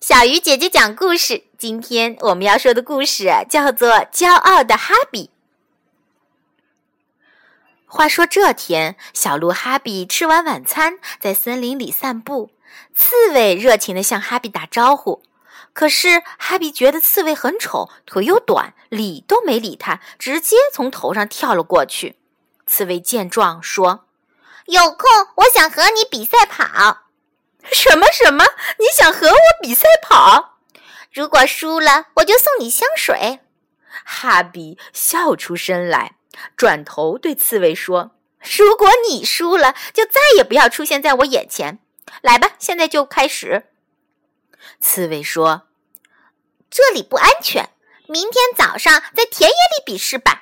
小鱼姐姐讲故事。今天我们要说的故事叫做《骄傲的哈比》。话说这天，小鹿哈比吃完晚餐，在森林里散步。刺猬热情地向哈比打招呼，可是哈比觉得刺猬很丑，腿又短，理都没理他，直接从头上跳了过去。刺猬见状说：“有空我想和你比赛跑。”什么什么？你想和我比赛跑？如果输了，我就送你香水。哈比笑出声来，转头对刺猬说：“如果你输了，就再也不要出现在我眼前。来吧，现在就开始。”刺猬说：“这里不安全，明天早上在田野里比试吧。”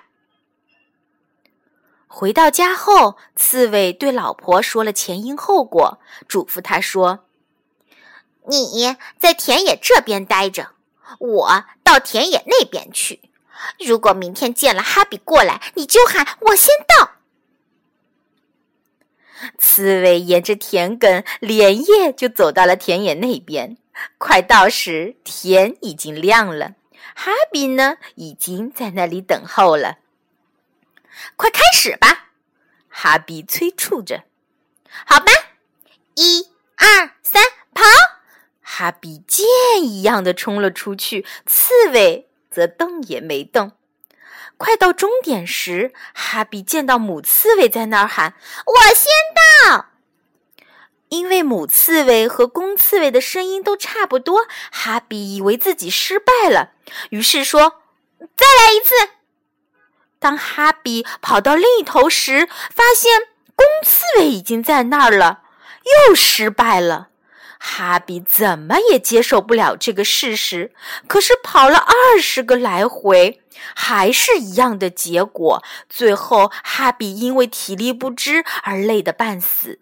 回到家后，刺猬对老婆说了前因后果，嘱咐她说：“你在田野这边待着，我到田野那边去。如果明天见了哈比过来，你就喊我先到。”刺猬沿着田埂连夜就走到了田野那边。快到时，天已经亮了，哈比呢，已经在那里等候了。快开始吧，哈比催促着。好吧，一、二、三，跑！哈比箭一样的冲了出去，刺猬则动也没动。快到终点时，哈比见到母刺猬在那儿喊：“我先到！”因为母刺猬和公刺猬的声音都差不多，哈比以为自己失败了，于是说：“再来一次。”当哈比跑到另一头时，发现公刺猬已经在那儿了，又失败了。哈比怎么也接受不了这个事实，可是跑了二十个来回，还是一样的结果。最后，哈比因为体力不支而累得半死。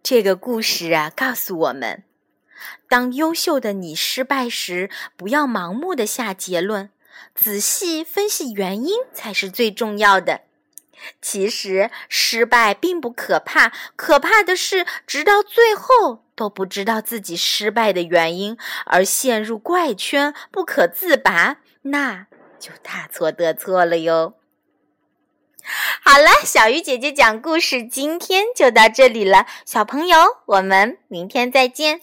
这个故事啊，告诉我们：当优秀的你失败时，不要盲目的下结论。仔细分析原因才是最重要的。其实失败并不可怕，可怕的是直到最后都不知道自己失败的原因，而陷入怪圈不可自拔，那就大错特错了哟。好了，小鱼姐姐讲故事今天就到这里了，小朋友，我们明天再见。